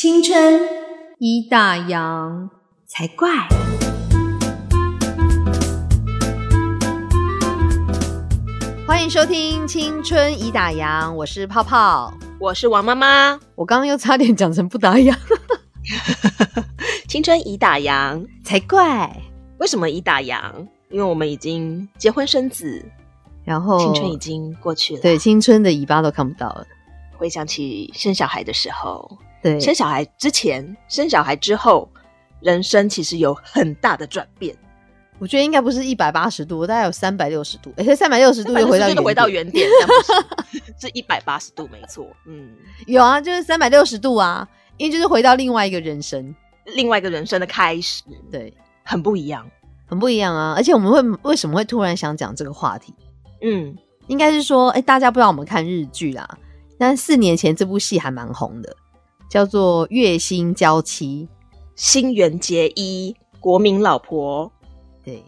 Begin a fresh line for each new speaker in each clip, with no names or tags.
青春
一大洋
才怪。
欢迎收听《青春已打烊》，我是泡泡，
我是王妈妈。
我刚刚又差点讲成不打烊，
青春已打烊
才怪。
为什么已打烊？因为我们已经结婚生子，
然后
青春已经过去了。
对，青春的尾巴都看不到了。
回想起生小孩的时候，
对，
生小孩之前、生小孩之后，人生其实有很大的转变。
我觉得应该不是一百八十度，大概有三百六十度。哎，三百六十度又回到
回到原点，是一百八十度，没错。嗯，
有啊，就是三百六十度啊，因为就是回到另外一个人生，
另外一个人生的开始。
对，
很不一样，
很不一样啊！而且我们会为什么会突然想讲这个话题？
嗯，
应该是说，哎，大家不知道我们看日剧啦，但四年前这部戏还蛮红的，叫做《月薪娇妻》，
新垣结衣，国民老婆。
对，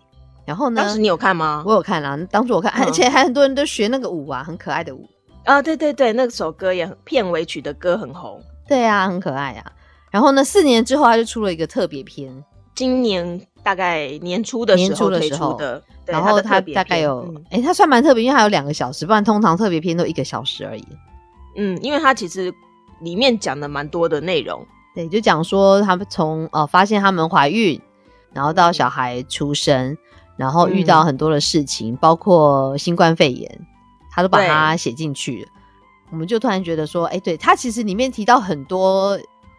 然后呢？
当时你有看吗？
我有看啦，当初我看，而且还很多人都学那个舞啊，很可爱的舞
啊。对对对，那首歌也很片尾曲的歌很红。
对啊，很可爱啊。然后呢，四年之后他就出了一个特别篇，
今年大概年初的时候推出的。
然后他大概有，哎，他算蛮特别，因为还有两个小时，不然通常特别篇都一个小时而已。
嗯，因为他其实里面讲的蛮多的内容。
对，就讲说他们从呃发现他们怀孕。然后到小孩出生，然后遇到很多的事情，包括新冠肺炎，他都把它写进去。我们就突然觉得说，哎，对他其实里面提到很多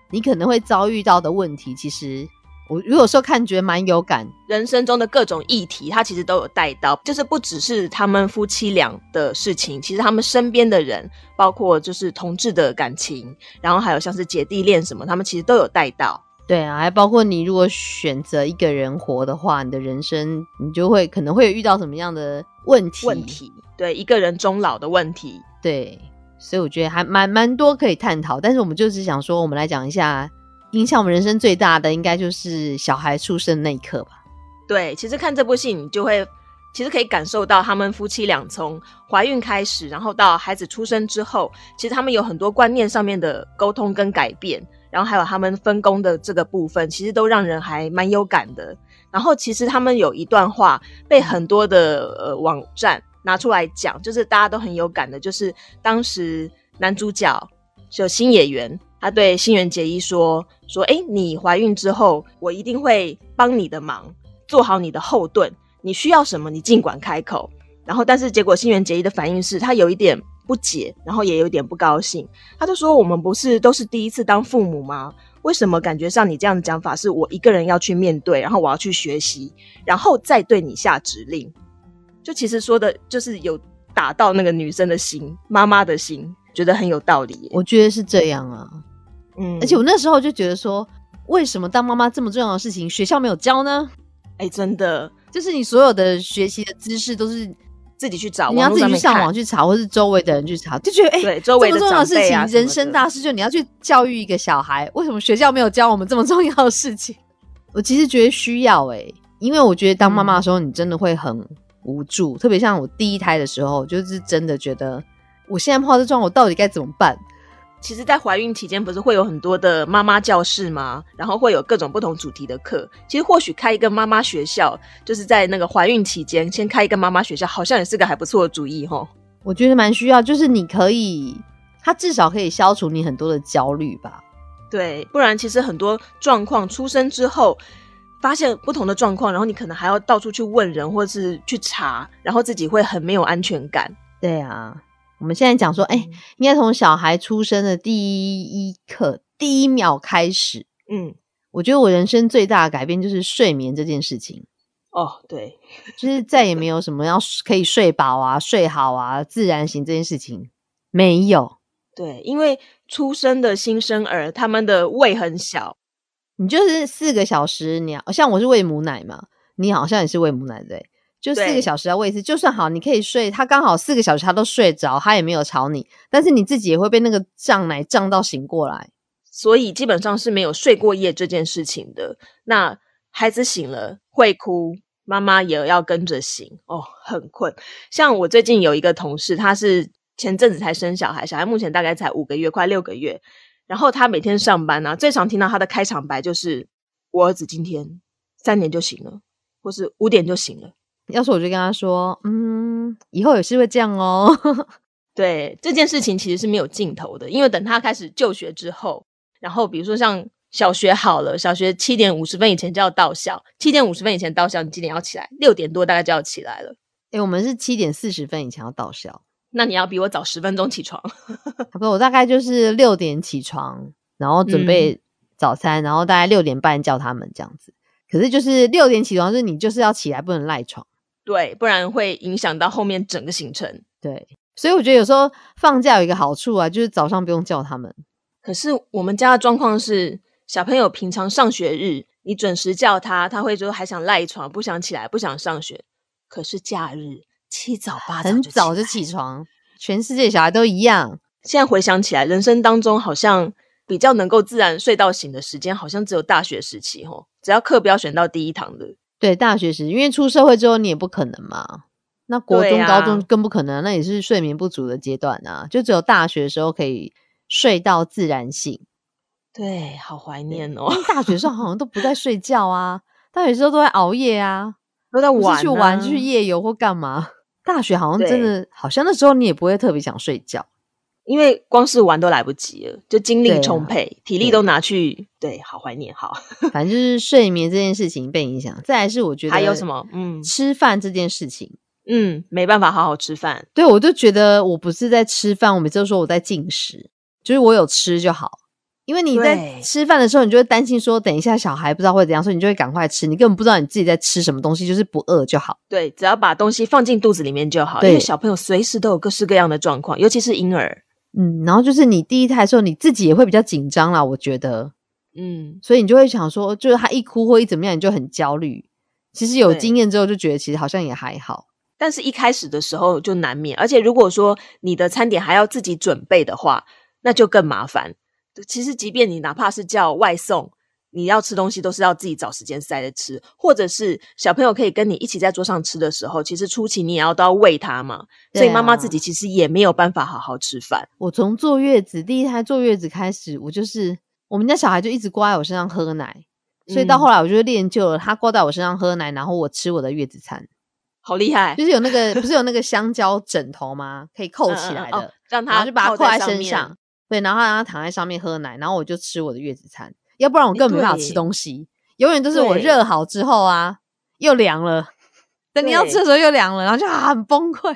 你可能会遭遇到的问题，其实我如果说看觉得蛮有感。
人生中的各种议题，他其实都有带到，就是不只是他们夫妻俩的事情，其实他们身边的人，包括就是同志的感情，然后还有像是姐弟恋什么，他们其实都有带到。
对啊，还包括你如果选择一个人活的话，你的人生你就会可能会遇到什么样的问题？
问题对一个人终老的问题，
对，所以我觉得还蛮蛮多可以探讨。但是我们就是想说，我们来讲一下影响我们人生最大的，应该就是小孩出生那一刻吧。
对，其实看这部戏，你就会其实可以感受到他们夫妻俩从怀孕开始，然后到孩子出生之后，其实他们有很多观念上面的沟通跟改变。然后还有他们分工的这个部分，其实都让人还蛮有感的。然后其实他们有一段话被很多的呃网站拿出来讲，就是大家都很有感的，就是当时男主角就新演员，他对新垣结衣说：“说哎，你怀孕之后，我一定会帮你的忙，做好你的后盾，你需要什么，你尽管开口。”然后但是结果新垣结衣的反应是他有一点。不解，然后也有点不高兴。他就说：“我们不是都是第一次当父母吗？为什么感觉上你这样的讲法是我一个人要去面对，然后我要去学习，然后再对你下指令？就其实说的就是有打到那个女生的心，妈妈的心，觉得很有道理。
我觉得是这样啊，嗯，而且我那时候就觉得说，为什么当妈妈这么重要的事情，学校没有教呢？
哎，真的，
就是你所有的学习的知识都是。”
自己去找，
你要自己去上网去查，或是周围的人去查，就觉得哎，
周围
这么重要
的
事情，人生大事，就你要去教育一个小孩，为什么学校没有教我们这么重要的事情？我其实觉得需要哎，因为我觉得当妈妈的时候，你真的会很无助，特别像我第一胎的时候，就是真的觉得我现在碰到这状况，我到底该怎么办？
其实，在怀孕期间，不是会有很多的妈妈教室吗？然后会有各种不同主题的课。其实，或许开一个妈妈学校，就是在那个怀孕期间，先开一个妈妈学校，好像也是个还不错的主意哈。
我觉得蛮需要，就是你可以，它至少可以消除你很多的焦虑吧。
对，不然其实很多状况出生之后，发现不同的状况，然后你可能还要到处去问人，或是去查，然后自己会很没有安全感。
对啊。我们现在讲说，哎，应该从小孩出生的第一刻、第一秒开始。嗯，我觉得我人生最大的改变就是睡眠这件事情。
哦，对，
就是再也没有什么要可以睡饱啊、睡好啊、自然醒这件事情没有。
对，因为出生的新生儿，他们的胃很小，
你就是四个小时，你要像我是喂母奶嘛，你好像也是喂母奶对。就四个小时要喂一次，就算好，你可以睡，他刚好四个小时他都睡着，他也没有吵你，但是你自己也会被那个胀奶胀到醒过来，
所以基本上是没有睡过夜这件事情的。那孩子醒了会哭，妈妈也要跟着醒哦，很困。像我最近有一个同事，他是前阵子才生小孩，小孩目前大概才五个月，快六个月。然后他每天上班呢，最常听到他的开场白就是：“我儿子今天三点就醒了，或是五点就醒了。”
要是我就跟他说，嗯，以后也是会这样哦。
对这件事情其实是没有尽头的，因为等他开始就学之后，然后比如说像小学好了，小学七点五十分以前就要到校，七点五十分以前到校，你几点要起来？六点多大概就要起来了。
哎、我们是七点四十分以前要到校，
那你要比我早十分钟起床。
差 不多我大概就是六点起床，然后准备早餐，然后大概六点半叫他们这样子。可是就是六点起床，就是你就是要起来，不能赖床。
对，不然会影响到后面整个行程。
对，所以我觉得有时候放假有一个好处啊，就是早上不用叫他们。
可是我们家的状况是，小朋友平常上学日，你准时叫他，他会说还想赖床，不想起来，不想上学。可是假日七早八早
很早就起床，全世界小孩都一样。
现在回想起来，人生当中好像比较能够自然睡到醒的时间，好像只有大学时期吼。只要课不要选到第一堂的，
对，大学时，因为出社会之后你也不可能嘛。那国中、
啊
高中更不可能，那也是睡眠不足的阶段啊。就只有大学的时候可以睡到自然醒。
对，好怀念哦
因，为大学的时候好像都不在睡觉啊，大学的时候都在熬夜啊，
都在玩、啊，
去玩，就去夜游或干嘛。大学好像真的，好像那时候你也不会特别想睡觉。
因为光是玩都来不及了，就精力充沛，体力都拿去，对，好怀念，好。
反正就是睡眠这件事情被影响。再来是我觉得
还有什么？嗯
吃饭这件事情，
嗯，没办法好好吃饭，
对我就觉得我不是在吃饭，我每次都说我在进食，就是我有吃就好。因为你在吃饭的时候，你就会担心说，等一下小孩不知道会怎样，所以你就会赶快吃。你根本不知道你自己在吃什么东西，就是不饿就好。
对，只要把东西放进肚子里面就好，因
对
为小朋友随时都有各式各样的状况，尤其是婴儿，
嗯，然后就是你第一胎的时候，你自己也会比较紧张啦，我觉得，
嗯，
所以你就会想说，就是他一哭或一怎么样，你就很焦虑。其实有
对
经验之后，就觉得其实好像也还好。
但是一开始的时候就难免，而且如果说你的餐点还要自己准备的话，那就更麻烦。其实，即便你哪怕是叫外送，你要吃东西都是要自己找时间塞着吃，或者是小朋友可以跟你一起在桌上吃的时候，其实初期你也要都要喂他嘛，所以妈妈自己其实也没有办法好好吃饭。
我从坐月子第一胎坐月子开始，我就是我们家小孩就一直挂在我身上喝奶，所以到
嗯
后来我就练就了，他挂在我身上喝奶，然后我吃我的月子餐，
好厉害，
就是有那个 不是有那个香蕉枕头吗？可以扣
嗯嗯嗯哦
起来的，
让他
就把它扣在身上，对，然后让他躺在上面喝奶，然后我就吃我的月子餐，要不然我根本没办法吃东西，永远都是我
对
热好之后啊，又凉了，等你要吃的时候又凉了，然后就啊很崩溃。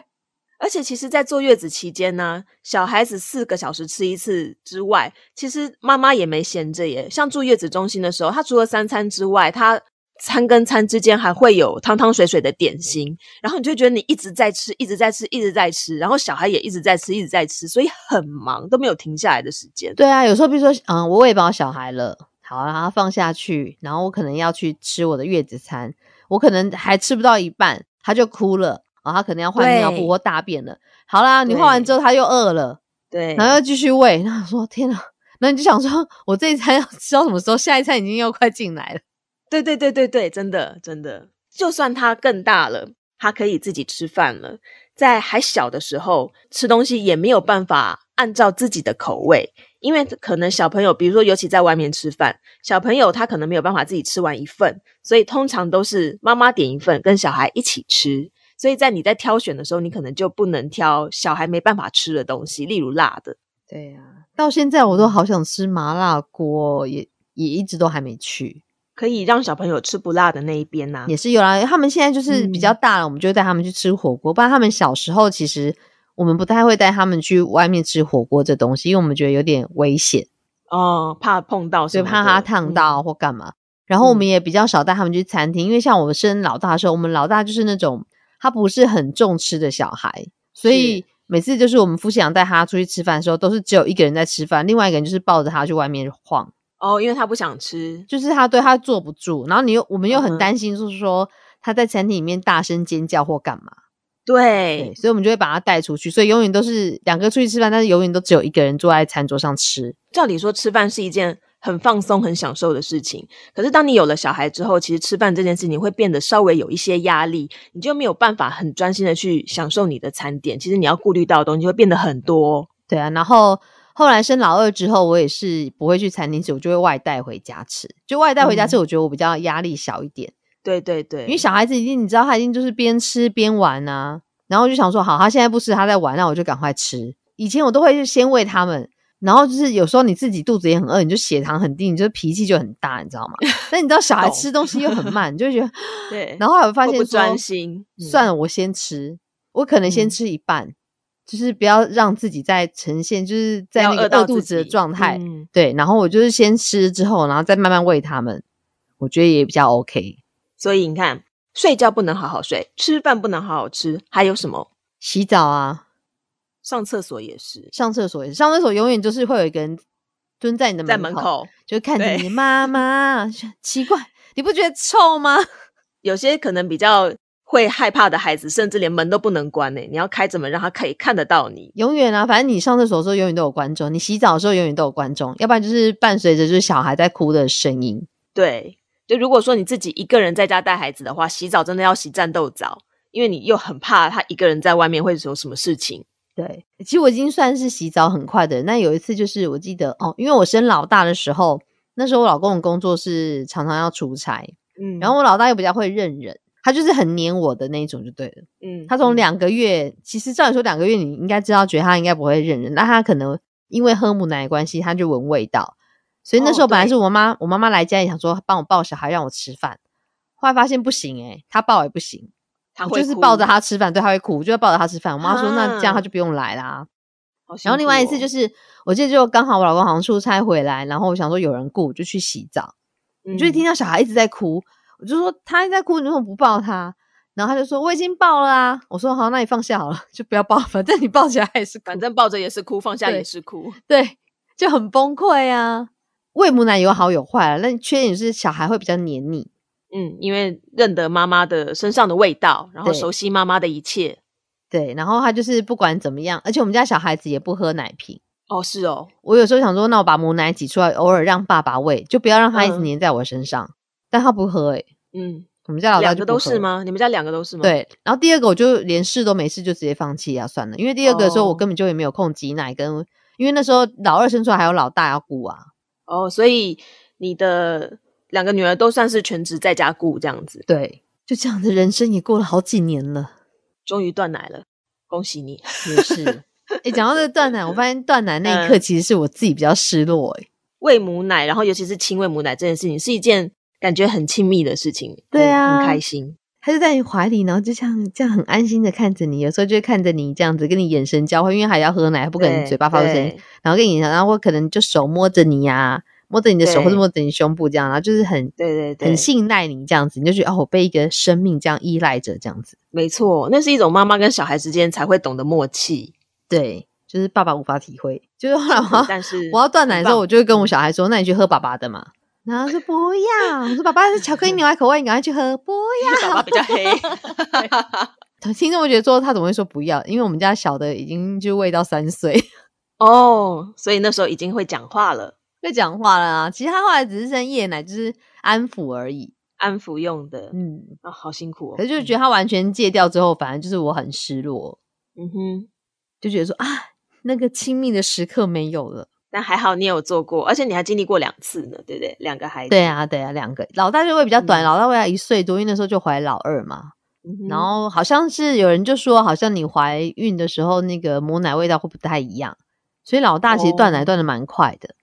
而且其实，在坐月子期间呢，小孩子四个小时吃一次之外，其实妈妈也没闲着耶。像住月子中心的时候，她除了三餐之外，她餐跟餐之间还会有汤汤水水的点心，然后你就会觉得你一直在吃，一直在吃，一直在吃，然后小孩也一直在吃，一直在吃，所以很忙，都没有停下来的时间。
对啊，有时候比如说，嗯，我喂饱小孩了，好，然后放下去，然后我可能要去吃我的月子餐，我可能还吃不到一半，他就哭了，然后他可能要换尿布或大便了。好啦，你换完之后他又饿了，
对，
然后又继续喂，然后说天哪，那你就想说，我这一餐要吃到什么时候？下一餐已经又快进来了。
对对对对对，真的真的，就算他更大了，他可以自己吃饭了，在还小的时候吃东西也没有办法按照自己的口味，因为可能小朋友，比如说尤其在外面吃饭，小朋友他可能没有办法自己吃完一份，所以通常都是妈妈点一份跟小孩一起吃。所以在你在挑选的时候，你可能就不能挑小孩没办法吃的东西，例如辣的。
对呀、到现在我都好想吃麻辣锅，也也一直都还没去。
可以让小朋友吃不辣的那一边呐、
也是有啦，他们现在就是比较
嗯
大了，我们就带他们去吃火锅。不然他们小时候其实我们不太会带他们去外面吃火锅这东西，因为我们觉得有点危险，
哦，怕碰到
所以，怕他烫
嗯
到。或干嘛。然后我们
嗯。
也比较少带他们去餐厅，因为像我们生老大的时候，我们老大就是那种他不是很重吃的小孩，所以每次就是我们夫妻俩带他出去吃饭的时候，都是只有一个人在吃饭，另外一个人就是抱着他去外面晃。
哦，因为他不想吃，
就是他对他坐不住，然后你又我们又很担心，就是说他在餐厅里面大声尖叫或干嘛，
对
对，所以我们就会把他带出去，所以永远都是两个出去吃饭，但是永远都只有一个人坐在餐桌上吃。
照理说吃饭是一件很放松、很享受的事情，可是当你有了小孩之后，其实吃饭这件事情会变得稍微有一些压力，你就没有办法很专心的去享受你的餐点。其实你要顾虑到的东西会变得很多。
对啊，然后后来生老二之后，我也是不会去餐厅吃，我就会外带回家吃。就外带回家吃，我觉得我比较压力小一点。
对对对，
因为小孩子一定你知道，他一定就是边吃边玩啊。然后我就想说，好，他现在不吃，他在玩，那我就赶快吃。以前我都会先喂他们，然后就是有时候你自己肚子也很饿，你就血糖很低，你就脾气就很大，你知道吗？但你知道小孩吃东西又很慢，你就觉得
对。
然后还会发现
不专心，
算了，我先吃，我可能先吃一半。就是不要让自己在呈现就是在那个饿肚子的状态，对。然后我就是先吃之后，然后再慢慢喂他们，我觉得也比较 OK。
所以你看，睡觉不能好好睡，吃饭不能好好吃，还有什么？
洗澡啊，
上厕所也是，
上厕所也是，上厕所永远就是会有一个人蹲在你的门口，就看着你妈妈。奇怪，你不觉得臭吗？
有些可能比较。会害怕的孩子，甚至连门都不能关呢。你要开着门，让他可以看得到你。
永远啊，反正你上厕所的时候，永远都有观众；你洗澡的时候，永远都有观众。要不然就是伴随着就是小孩在哭的声音。
对，就如果说你自己一个人在家带孩子的话，洗澡真的要洗战斗澡，因为你又很怕他一个人在外面会有什么事情。
对，其实我已经算是洗澡很快的人。那有一次就是我记得哦，因为我生老大的时候，那时候我老公的工作是常常要出差，嗯，然后我老大又比较会认人。他就是很黏我的那一种就对了，嗯，他从两个月，其实照理说两个月你应该知道，觉得他应该不会认人，那他可能因为喝母奶关系，他就闻味道，所以那时候本来是我妈，我妈妈来家里想说帮我抱小孩让我吃饭，后来发现不行哎，她抱也不行，
他
就是抱着她吃饭，对她会哭，就要抱着她吃饭。我妈说那这样她就不用来啦。然后另外一次就是我记得就刚好我老公好像出差回来，然后我想说有人顾就去洗澡，你就听到小孩一直在哭。我就说他在哭，你为什么不抱他？然后他就说我已经抱了啊。我说好，那你放下好了，就不要抱，反正你抱起来也是，
反正抱着也是哭，放下也是哭，
对，就很崩溃啊。喂母奶有好有坏啊，那缺点是小孩会比较黏你，
嗯，因为认得妈妈的身上的味道，然后熟悉妈妈的一切，
对，然后他就是不管怎么样，而且我们家小孩子也不喝奶瓶
哦，是哦，
我有时候想说，那我把母奶挤出来，偶尔让爸爸喂，就不要让他一直黏在我身上。但他不喝哎，嗯，我们家老大
两个都是吗？你们家两个都是吗？
对，然后第二个我就连试都没试，就直接放弃啊，算了，因为第二个的时候我根本就也没有空挤奶，跟因为那时候老二生出来还有老大要顾啊。
哦，所以你的两个女儿都算是全职在家顾这样子。
对，就这样的人生也过了好几年了，
终于断奶了，恭喜你！
也是，哎，讲到这个断奶，我发现断奶那一刻其实是我自己比较失落，哎，
喂母奶，然后尤其是亲喂母奶这件事情是一件。感觉很亲密的事情，
对啊，
很开心。
他就在你怀里，然后就像这样很安心的看着你，有时候就会看着你这样子，跟你眼神交换，因为还要喝奶，不可能嘴巴发出声音，然后跟你，然后可能就手摸着你呀，摸着你的手或者摸着你胸部这样，然后就是很
对对，
很信赖你这样子，你就觉得哦，我被一个生命这样依赖着这样子。
没错，那是一种妈妈跟小孩之间才会懂得默契。
对，就是爸爸无法体会，就是后来我
但是
我要断奶的时候，我就会跟我小孩说，那你去喝爸爸的嘛。然后说不要，我说爸爸是巧克力牛奶口味，你赶快去喝。不 要，
爸爸比较黑。
听众会觉得说他怎么会说不要？因为我们家小的已经就喂到三岁
哦，所以那时候已经会讲话了，
会讲话了啊。其实他后来只是生夜奶，就是安抚而已，
安抚用的。嗯啊，好辛苦哦。
可是就觉得他完全戒掉之后，反而就是我很失落。嗯哼，就觉得说啊，那个亲密的时刻没有了。
但还好你有做过，而且你还经历过两次呢，对不对？两个孩子。
对啊，对啊，两个老大就会比较短，老大会要一岁多，因为那时候就怀老二嘛。然后好像是有人就说，好像你怀孕的时候那个母奶味道会不太一样，所以老大其实断奶断的蛮快的。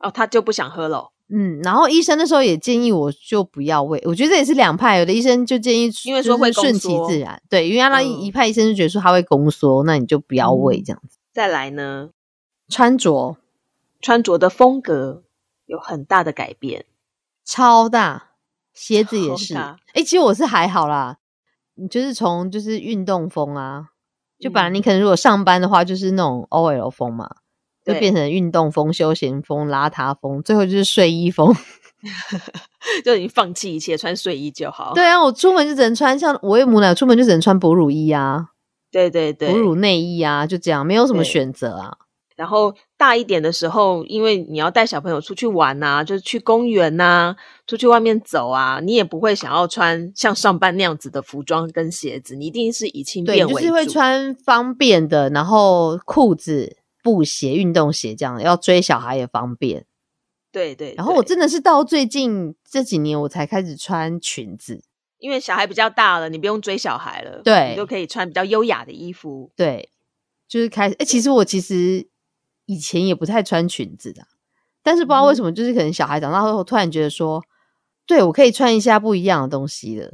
哦，他就不想喝了。
嗯，然后医生那时候也建议我就不要喂，我觉得这也是两派，有的医生就建议，
因为说会
顺其自然，对，因为那一派医生就觉得说他会宫缩，那你就不要喂这样子。
再来呢，
穿着。
穿着的风格有很大的改变，
超大，鞋子也是。哎，其实我是还好啦，你就是从就是运动风啊，就本来你可能如果上班的话，就是那种 OL 风嘛，就变成运动风、休闲风、邋遢风，最后就是睡衣风，
就已经放弃一切，穿睡衣就好。
对啊，我出门就只能穿像我喂母奶，出门就只能穿哺乳衣啊，
对对对，
哺乳内衣啊，就这样，没有什么选择啊。
然后大一点的时候，因为你要带小朋友出去玩呐，就是去公园呐，出去外面走啊，你也不会想要穿像上班那样子的服装跟鞋子，你一定是以轻便为主，
就是会穿方便的，然后裤子、布鞋、运动鞋这样，要追小孩也方便。
对对。
然后我真的是到最近这几年，我才开始穿裙子，
因为小孩比较大了，你不用追小孩了，
对，
你就可以穿比较优雅的衣服。
对，就是开始。哎，其实我其实以前也不太穿裙子的，但是不知道为什么，就是可能小孩长大后，突然觉得说，对我可以穿一下不一样的东西了，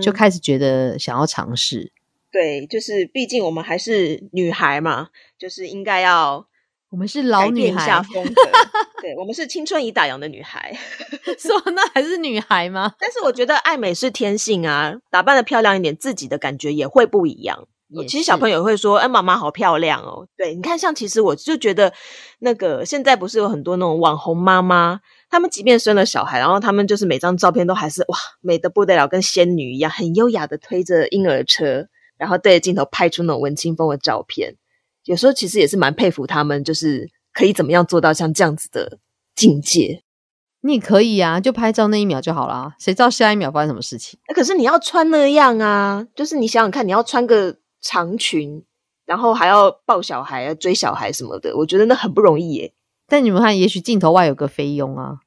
就开始觉得想要尝试。
对，就是毕竟我们还是女孩嘛，就是应该要
我们是老女孩
下风格。对，我们是青春已打烊的女孩，
说那还是女孩吗？
但是我觉得爱美是天性啊，打扮的漂亮一点，自己的感觉也会不一样。其实小朋友会说：“哎，妈妈好漂亮哦。”对，你看，像其实我就觉得那个现在不是有很多那种网红妈妈，他们即便生了小孩，然后他们就是每张照片都还是哇美得不得了，跟仙女一样，很优雅的推着婴儿车。然后对着镜头拍出那种文青风的照片，有时候其实也是蛮佩服他们，就是可以怎么样做到像这样子的境界。
你也可以啊，就拍照那一秒就好了，谁知道下一秒发生什么事情？
可是你要穿那样啊，就是你想想看，你要穿个长裙，然后还要抱小孩、啊、追小孩什么的，我觉得那很不容易耶。
但你们看，也许镜头外有个菲佣啊，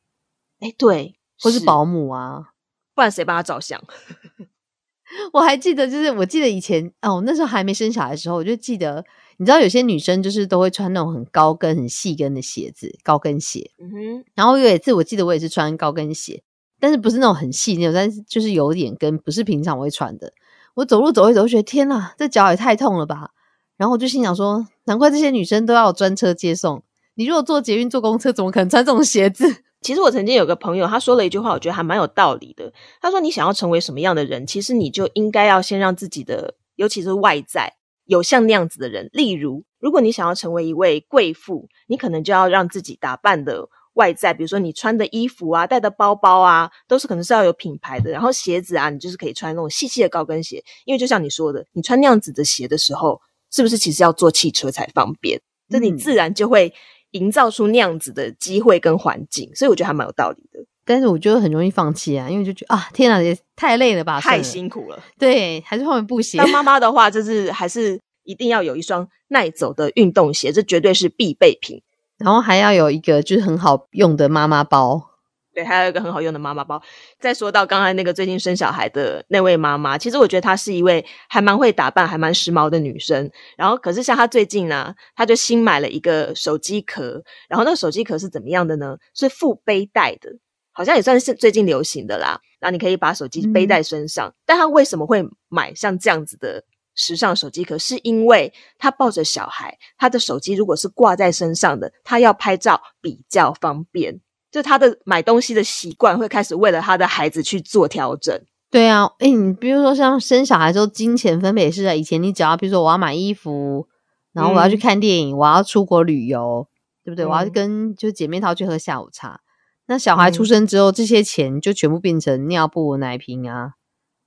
哎，对，
或是保姆啊，
不然谁帮他照相？
我还记得，就是我记得以前哦，那时候还没生小孩的时候，我就记得，你知道有些女生就是都会穿那种很高跟、很细跟的鞋子，高跟鞋。嗯哼。然后有一次，我记得我也是穿高跟鞋，但是不是那种很细那种，但是就是有点跟，不是平常我会穿的。我走路走一走，觉得天哪，这脚也太痛了吧！然后我就心想说，难怪这些女生都要专车接送。你如果坐捷运、坐公车，怎么可能穿这种鞋子？
其实我曾经有个朋友，他说了一句话，我觉得还蛮有道理的。他说：“你想要成为什么样的人，其实你就应该要先让自己的，尤其是外在，有像那样子的人。例如，如果你想要成为一位贵妇，你可能就要让自己打扮的外在，比如说你穿的衣服啊、带的包包啊，都是可能是要有品牌的。然后鞋子啊，你就是可以穿那种细细的高跟鞋，因为就像你说的，你穿那样子的鞋的时候，是不是其实要坐汽车才方便？这你自然就会。”营造出那样子的机会跟环境，所以我觉得还蛮有道理的。
但是我觉得很容易放弃啊，因为就觉得啊，天哪，也太累了吧，
太辛苦了。
对，还是换布鞋。
当妈妈的话，就是还是一定要有一双耐走的运动鞋，这绝对是必备品。
然后还要有一个就是很好用的妈妈包。
对，还有一个很好用的妈妈包。再说到刚才那个最近生小孩的那位妈妈，其实我觉得她是一位还蛮会打扮、还蛮时髦的女生。然后，可是像她最近呢，她就新买了一个手机壳。然后，那个手机壳是怎么样的呢？是附背带的，好像也算是最近流行的啦。然后你可以把手机背在身上。但她为什么会买像这样子的时尚手机壳？是因为他抱着小孩，他的手机如果是挂在身上的，他要拍照比较方便。就他的买东西的习惯会开始为了他的孩子去做调整。
对啊，哎，你比如说像生小孩之后，金钱分配是啊，以前你只要比如说我要买衣服，然后我要去看电影，我要出国旅游，对不对？我要跟就姐妹淘去喝下午茶。那小孩出生之后，这些钱就全部变成尿布、奶瓶啊、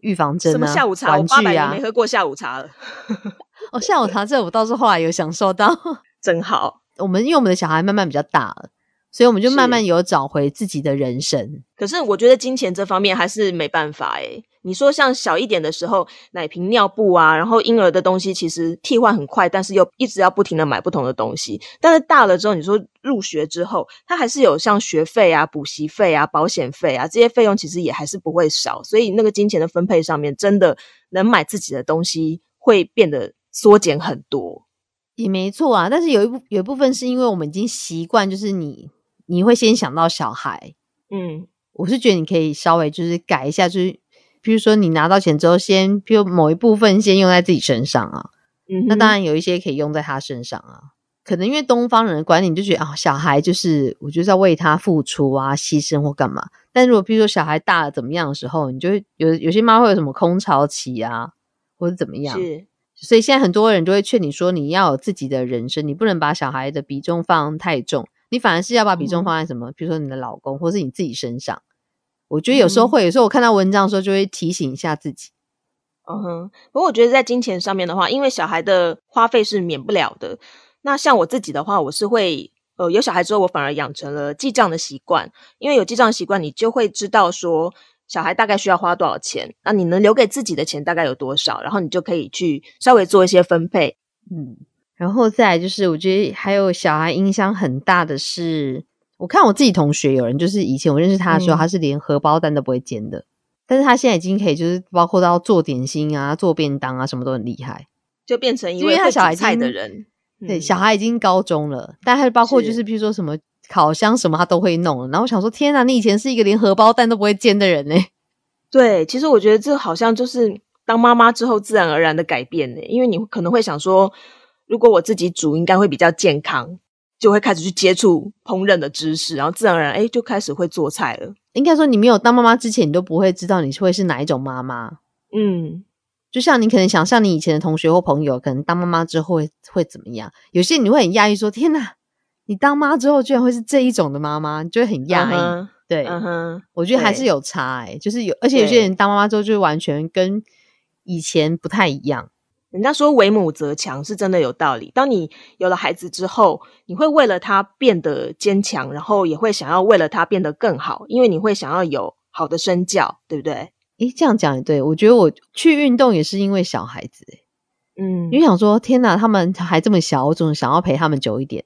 预防针啊、
下午茶。
玩具
啊，没喝过下午茶了。
哦，下午茶这我倒是后来有享受到，
真好。
我们因为我们的小孩慢慢比较大了。所以我们就慢慢有找回自己的人生。
可是我觉得金钱这方面还是没办法诶。你说像小一点的时候，奶瓶、尿布啊，然后婴儿的东西其实替换很快，但是又一直要不停的买不同的东西。但是大了之后，你说入学之后，他还是有像学费啊、补习费啊、保险费啊这些费用，其实也还是不会少。所以那个金钱的分配上面，真的能买自己的东西会变得缩减很多。
也没错啊，但是有一部有一部分是因为我们已经习惯，就是你。你会先想到小孩，嗯，我是觉得你可以稍微就是改一下，就是比如说你拿到钱之后，先比如某一部分先用在自己身上啊，嗯，那当然有一些可以用在他身上啊。可能因为东方人的观念就觉得啊，小孩就是我就是要为他付出啊，牺牲或干嘛。但如果比如说小孩大了怎么样的时候，你就会有有些妈会有什么空巢期啊，或者怎么样？
是，
所以现在很多人都会劝你说，你要有自己的人生，你不能把小孩的比重放太重。你反而是要把比重放在什么？比如说你的老公，或是你自己身上。我觉得有时候会，有时候我看到文章的时候，就会提醒一下自己。
嗯哼。不过我觉得在金钱上面的话，因为小孩的花费是免不了的。那像我自己的话，我是会呃有小孩之后，我反而养成了记账的习惯。因为有记账习惯，你就会知道说小孩大概需要花多少钱，那你能留给自己的钱大概有多少，然后你就可以去稍微做一些分配。
嗯。然后再来就是，我觉得还有小孩影响很大的是，我看我自己同学有人就是以前我认识他的时候，
嗯
他是连荷包蛋都不会煎的，但是他现在已经可以就是包括到做点心啊、做便当啊，什么都很厉害。
就变成一
因为
位会
他小孩
煮菜的人。
对，
嗯
小孩已经高中了，但还包括就是是譬如说什么烤箱什么他都会弄了。然后我想说，天哪，你以前是一个连荷包蛋都不会煎的人呢、
对，其实我觉得这好像就是当妈妈之后自然而然的改变呢，因为你可能会想说，如果我自己煮，应该会比较健康，就会开始去接触烹饪的知识，然后自然而然哎就开始会做菜了。
应该说，你没有当妈妈之前，你都不会知道你会是哪一种妈妈。
嗯，
就像你可能想象你以前的同学或朋友，可能当妈妈之后会会怎么样？有些你会很讶异，说：“天哪，你当妈之后居然会是这一种的妈妈，你就会很讶异。
嗯哼
对，
嗯哼，
我觉得还是有差哎、就是有，而且有些人当妈妈之后就完全跟以前不太一样。
人家说为母则强是真的有道理。当你有了孩子之后，你会为了他变得坚强，然后也会想要为了他变得更好，因为你会想要有好的身教，对不对？
诶，这样讲也对，我觉得我去运动也是因为小孩子、欸，
嗯
因为想说，天哪，他们还这么小，我总想要陪他们久一点，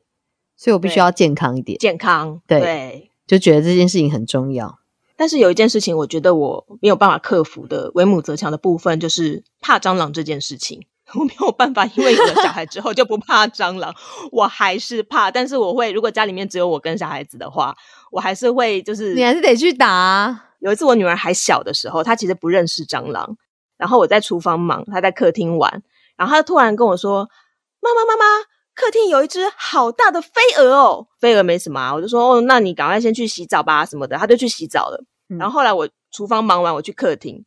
所以我必须要健康一点，
健康
对
对
就觉得这件事情很重要。
但是有一件事情，我觉得我没有办法克服的，为母则强的部分，就是怕蟑螂这件事情。我没有办法，因为有了小孩之后就不怕蟑螂，我还是怕。但是我会，如果家里面只有我跟小孩子的话，我还是会就是
你还是得去打、啊，
有一次我女儿还小的时候，她其实不认识蟑螂，然后我在厨房忙，她在客厅玩，然后她突然跟我说：“妈妈，妈妈，客厅有一只好大的飞蛾哦。”飞蛾没什么啊，我就说：“哦，那你赶快先去洗澡吧，什么的。”她就去洗澡了。
嗯
然后后来我厨房忙完，我去客厅，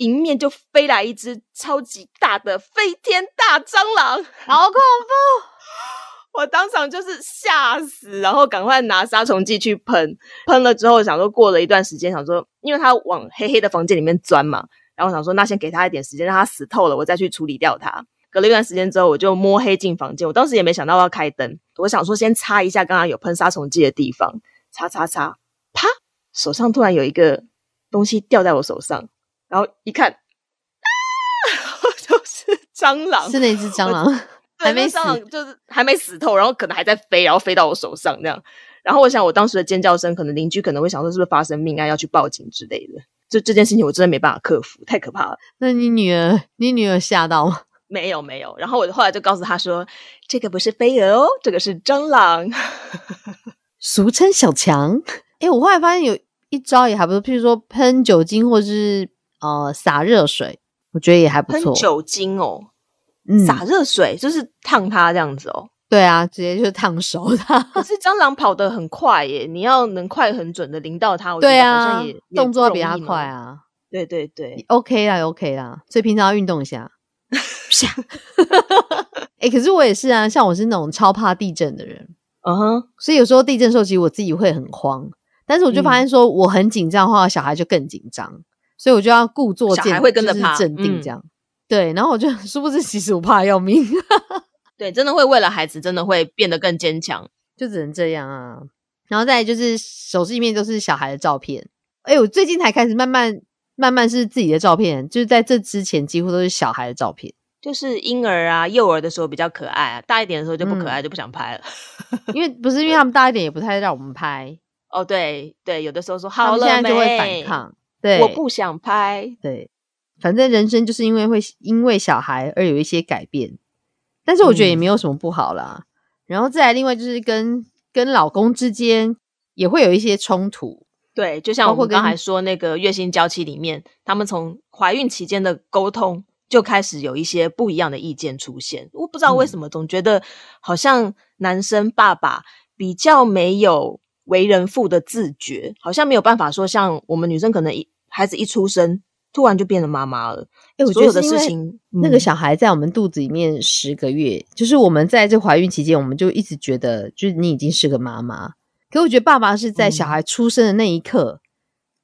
迎面就飞来一只超级大的飞天大蟑螂，
好恐怖！
我当场就是吓死，然后赶快拿杀虫剂去喷，喷了之后想说过了一段时间，想说因为它往黑黑的房间里面钻嘛，然后想说那先给它一点时间，让它死透了，我再去处理掉它。隔了一段时间之后，我就摸黑进房间，我当时也没想到要开灯，我想说先擦一下刚刚有喷杀虫剂的地方，擦擦擦，啪，手上突然有一个东西掉在我手上，然后一看，啊，就是蟑螂，
是那只蟑螂 还没死
蟑螂就是还没死透，然后可能还在飞，然后飞到我手上这样。然后我想，我当时的尖叫声，可能邻居可能会想说是不是发生命案要去报警之类的。就这件事情，我真的没办法克服，太可怕了。
那你女儿，你女儿吓到吗？
没有没有，然后我后来就告诉她说，这个不是飞蛾哦，这个是蟑螂。
俗称小强。哎，我后来发现有一招也还不错，譬如说喷酒精或者是呃洒热水，我觉得也还不错。
喷酒精哦，
嗯，
洒热水就是烫它这样子哦。
对啊，直接就烫熟它。
可是蟑螂跑得很快耶，你要能快很准的淋到它，我觉
对
得好
啊
像也，
动作要比它快。啊。
对对对
，OK 啦，OK 啦，所以平常要运动一下。啪！哎、可是我也是啊，像我是那种超怕地震的人，
嗯哼，
所以有时候地震的时候，其实我自己会很慌。但是我就发
嗯
现说，我很紧张的话，小孩就更紧张，所以我就要故作镇，就是
会跟着
镇定这样。对，然后我就 殊不知，其实我怕要命，
对，真的会为了孩子，真的会变得更坚强。
就只能这样啊。然后再来就是手机里面都是小孩的照片。哎、我最近才开始慢慢慢慢是自己的照片，就是在这之前几乎都是小孩的照片。
就是婴儿啊、幼儿的时候比较可爱啊，大一点的时候就不可
嗯
爱，就不想拍了。
因为不是因为他们大一点，也不太让我们拍，
哦，对对，有的时候说好了
们现在就会反，抗。对，
我不想拍。
对，反正人生就是因为会因为小孩而有一些改变，但是我觉得也
嗯
没有什么不好啦。然后再来，另外就是跟跟老公之间也会有一些冲突，
对，就像我们刚才说那个月薪娇妻里面，他们从怀孕期间的沟通就开始有一些不一样的意见出现。我不知道为
嗯
什么，总觉得好像男生爸爸比较没有为人父的自觉，好像没有办法说像我们女生可能一孩子一出生突然就变成妈妈了。
哎、我觉得
事情，
那个
嗯
小孩在我们肚子里面十个月，就是我们在这怀孕期间，我们就一直觉得，就是你已经是个妈妈。可我觉得爸爸是在小
嗯
孩出生的那一刻，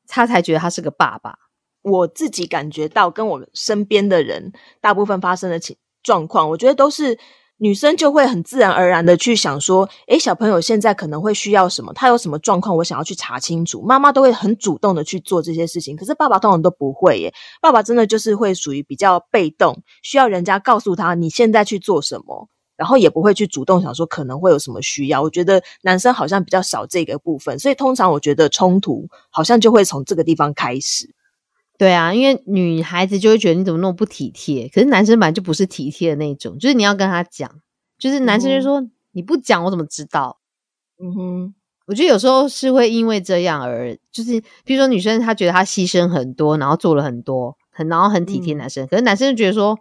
他才觉得他是个爸爸。
我自己感觉到跟我身边的人大部分发生的情状况，我觉得都是女生就会很自然而然的去想说，诶，小朋友现在可能会需要什么，他有什么状况，我想要去查清楚。妈妈都会很主动的去做这些事情，可是爸爸通常都不会耶。爸爸真的就是会属于比较被动，需要人家告诉他你现在去做什么。然后也不会去主动想说可能会有什么需要。我觉得男生好像比较少这个部分，所以通常我觉得冲突好像就会从这个地方开始。
对啊，因为女孩子就会觉得你怎么那么不体贴，可是男生本来就不是体贴的那种，就是你要跟他讲，就是男生就说你不讲我怎么知道？嗯哼，我觉得有时候是会因为这样而就是，比如说女生她觉得她牺牲很多，然后做了很多，很然后很体贴男生，可是男生就觉得说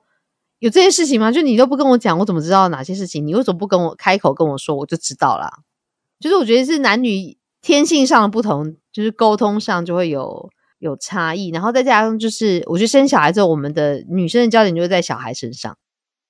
有这些事情吗？就你都不跟我讲，我怎么知道哪些事情？你为什么不跟我开口跟我说，我就知道啦。就是我觉得是男女天性上的不同，就是沟通上就会有。有差异，然后再加上就是，我觉得生小孩之后，我们的女生的焦点就会在小孩身上。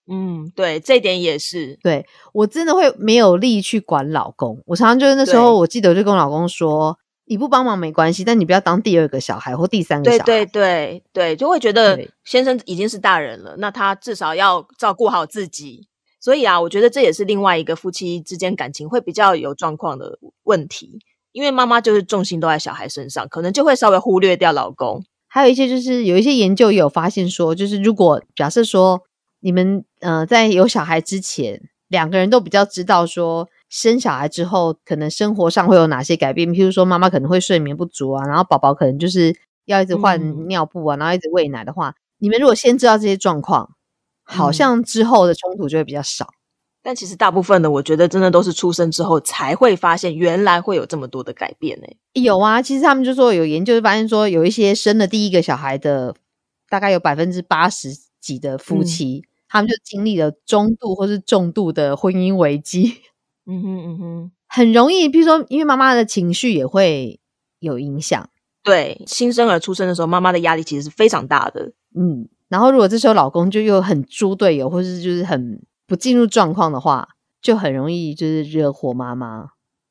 嗯，对，这点也是。
对我真的会没有力去管老公。我常常就是那时候，我记得我就跟我老公说：“你不帮忙没关系，但你不要当第二个小孩或第三个小孩。”
对对对对，就会觉得先生已经是大人了，那他至少要照顾好自己。所以啊，我觉得这也是另外一个夫妻之间感情会比较有状况的问题。因为妈妈就是重心都在小孩身上，可能就会稍微忽略掉老公。
还有一些就是有一些研究也有发现说，就是如果假设说你们呃在有小孩之前，两个人都比较知道说生小孩之后可能生活上会有哪些改变，譬如说妈妈可能会睡眠不足啊，然后宝宝可能就是要一直换尿布啊，然后一直喂奶的话，你们如果先知道这些状况，好像之后的冲突就会比较少。
但其实大部分的，我觉得真的都是出生之后才会发现，原来会有这么多的改变呢。
有啊，其实他们就说有研究发现说，有一些生了第一个小孩的，大概有百分之八十几的夫妻，他们就经历了中度或是重度的婚姻危机。嗯哼嗯哼，很容易，比如说，因为妈妈的情绪也会有影响。
对，新生儿出生的时候，妈妈的压力其实是非常大的。
嗯，然后如果这时候老公就又很猪队友，或是就是很。不进入状况的话，就很容易就是惹火妈妈。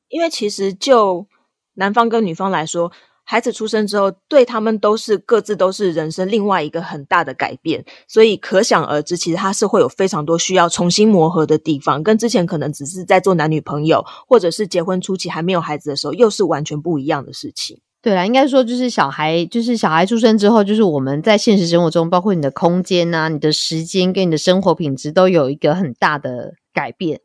因为其实就男方跟女方来说，孩子出生之后，对他们都是各自都是人生另外一个很大的改变，所以可想而知，其实他是会有非常多需要重新磨合的地方，跟之前可能只是在做男女朋友，或者是结婚初期还没有孩子的时候，又是完全不一样的事情。
对啦，应该说就是小孩，就是小孩出生之后，就是我们在现实生活中，包括你的空间啊、你的时间跟你的生活品质，都有一个很大的改变。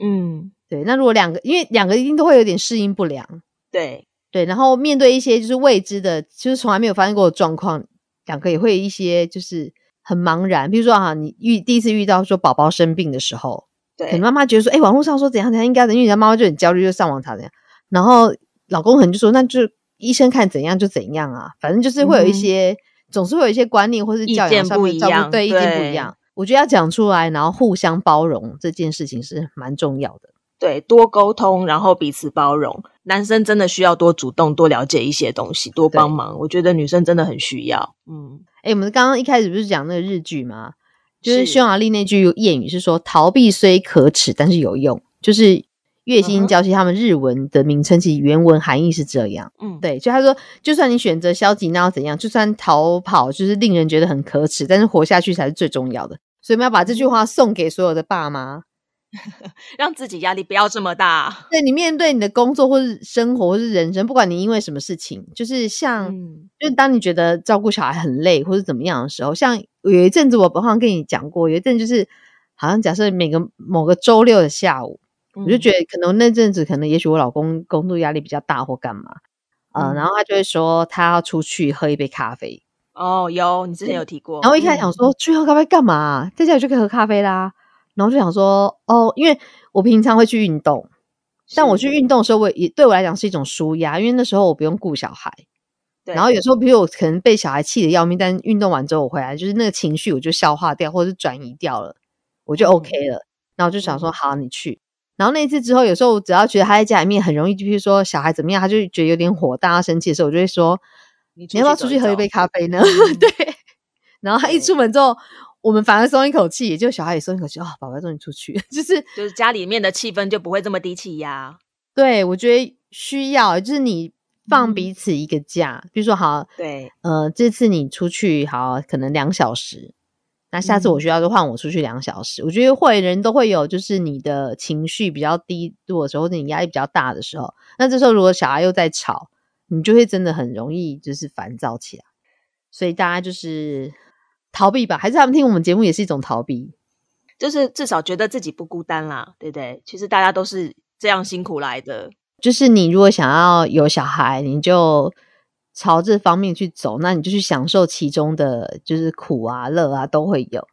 嗯，对。那如果两个，因为两个一定都会有点适应不良。
对
对，然后面对一些就是未知的，就是从来没有发生过的状况，两个也会一些就是很茫然。比如说啊，你遇第一次遇到说宝宝生病的时候，
对，
妈妈觉得说，哎，网络上说怎样怎样应该的，因为人家妈妈就很焦虑，就上网查怎样。然后老公可能就说，那就。医生看怎样就怎样啊，反正就是会有一些，总是会有一些观念或是教养上面照顾，对，意见不一样。我觉得要讲出来，然后互相包容这件事情是蛮重要的。
对，多沟通，然后彼此包容。男生真的需要多主动，多了解一些东西，多帮忙。我觉得女生真的很需要。
嗯，哎，我们刚刚一开始不是讲那个日剧吗？就是匈牙利那句谚语是说：“逃避虽可耻，但是有用。”就是。月薪交期，他们日文的名称其实原文含义是这样，嗯，对，就他说，就算你选择消极，那要怎样？就算逃跑，就是令人觉得很可耻，但是活下去才是最重要的。所以我们要把这句话送给所有的爸妈，
让自己压力不要这么大。
对你面对你的工作或是生活或是人生，不管你因为什么事情，就是像，就当你觉得照顾小孩很累或是怎么样的时候，像有一阵子我好像跟你讲过，有一阵就是好像假设每个某个周六的下午。我就觉得可能那阵子，可能也许我老公工作压力比较大或干嘛，嗯，然后他就会说他要出去喝一杯咖啡。
哦，有你之前有提过。
然后一开始想说去喝咖啡干嘛？在家里就可以喝咖啡啦。然后就想说哦，因为我平常会去运动，但我去运动的时候，我也对我来讲是一种舒压，因为那时候我不用顾小孩。
对。
然后有时候，比如我可能被小孩气得要命，但运动完之后我回来，就是那个情绪我就消化掉，或者是转移掉了，我就 OK 了。然后就想说好，你去。然后那一次之后，有时候只要觉得他在家里面很容易，就比如说小孩怎么样，他就觉得有点火大、生气的时候，我就会说：“你要不要出去喝一杯咖啡呢？”对。然后他一出门之后，我们反而松一口气，也就小孩也松一口气，哦，宝宝终于出去，就是
就是家里面的气氛就不会这么低气压。
对，我觉得需要就是你放彼此一个假，比如说好，
对，
呃，这次你出去好，可能两小时。那下次我需要就换我出去两小时。我觉得会人都会有，就是你的情绪比较低落的时候，或者你压力比较大的时候。那这时候如果小孩又在吵，你就会真的很容易就是烦躁起来。所以大家就是逃避吧，还是他们听我们节目也是一种逃避。
就是至少觉得自己不孤单啦，对不对？其实大家都是这样辛苦来的。
就是你如果想要有小孩，你就朝这方面去走，那你就去享受其中的，就是苦啊、乐啊都会有。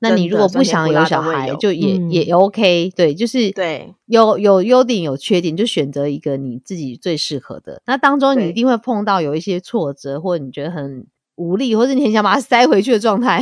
那你如果不想有小孩，就也也 OK。对，就是
对，
有有优点有缺点，就选择一个你自己最适合的。那当中你一定会碰到有一些挫折，或者你觉得很无力，或者你很想把它塞回去的状态。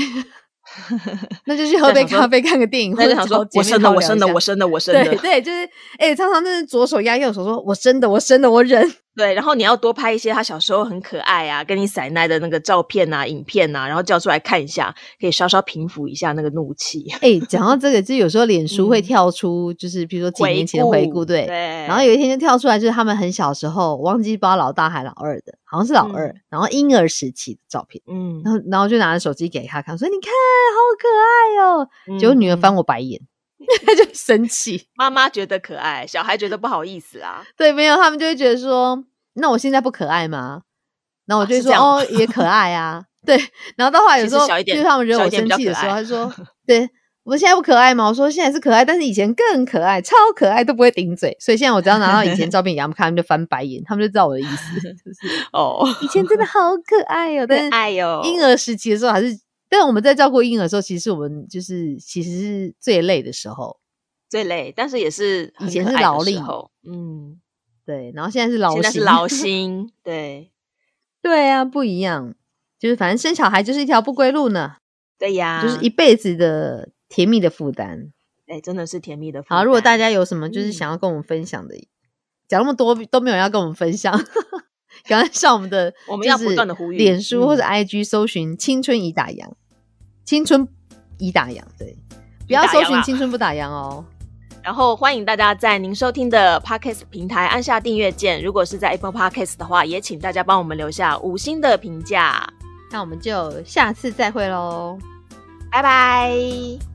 那就去喝杯咖啡，看个电影，或者想说
我生的，我生的，我生的，我生的。
对对，就是哎，常常就是左手压右手，说我生的，我生的，我忍。
对，然后你要多拍一些他小时候很可爱啊，跟你撒奶的那个照片啊、影片啊，然后叫出来看一下，可以稍稍平复一下那个怒气。
哎，讲到这个，就有时候脸书会跳出，就是比如说几年前的回顾，对。
对。
然后有一天就跳出来，就是他们很小时候，忘记道老大还老二的，好像是老二，然后婴儿时期的照片。嗯。然后，然后就拿着手机给他看，说：“你看，好可爱哦。”结果女儿翻我白眼。他就生气，
妈妈觉得可爱，小孩觉得不好意思啊。
对，没有，他们就会觉得说，那我现在不可爱吗？然后我就说，哦，也可爱啊。对，然后到后来有时候，就是他们惹我生气的时候，他说，对我现在不可爱吗？我说现在是可爱，但是以前更可爱，超可爱，都不会顶嘴。所以现在我只要拿到以前照片给他们看，他们就翻白眼，他们就知道我的意思，就是哦，以前真的好可爱哦，但是婴儿时期的时候还是。但我们在照顾婴儿的时候，其实我们就是其实是最累的时候，
最累，但是也是
以前是劳力，
嗯，
对，然后现在是劳，
现在是劳。心，对，
对啊，不一样，就是反正生小孩就是一条不归路呢，
对呀，
就是一辈子的甜蜜的负担，
哎，真的是甜蜜的。负担。
好，如果大家有什么就是想要跟我们分享的，讲那么多都没有要跟我们分享。赶快上我们的，
我们要不断的呼吁，
脸书或者 IG 搜寻“青春已打烊”，青春已打烊，对，不要搜寻“青春不打烊”哦。
然后欢迎大家在您收听的 Podcast 平台按下订阅键，如果是在 Apple Podcast 的话，也请大家帮我们留下五星的评价。
那我们就下次再会喽，
拜拜。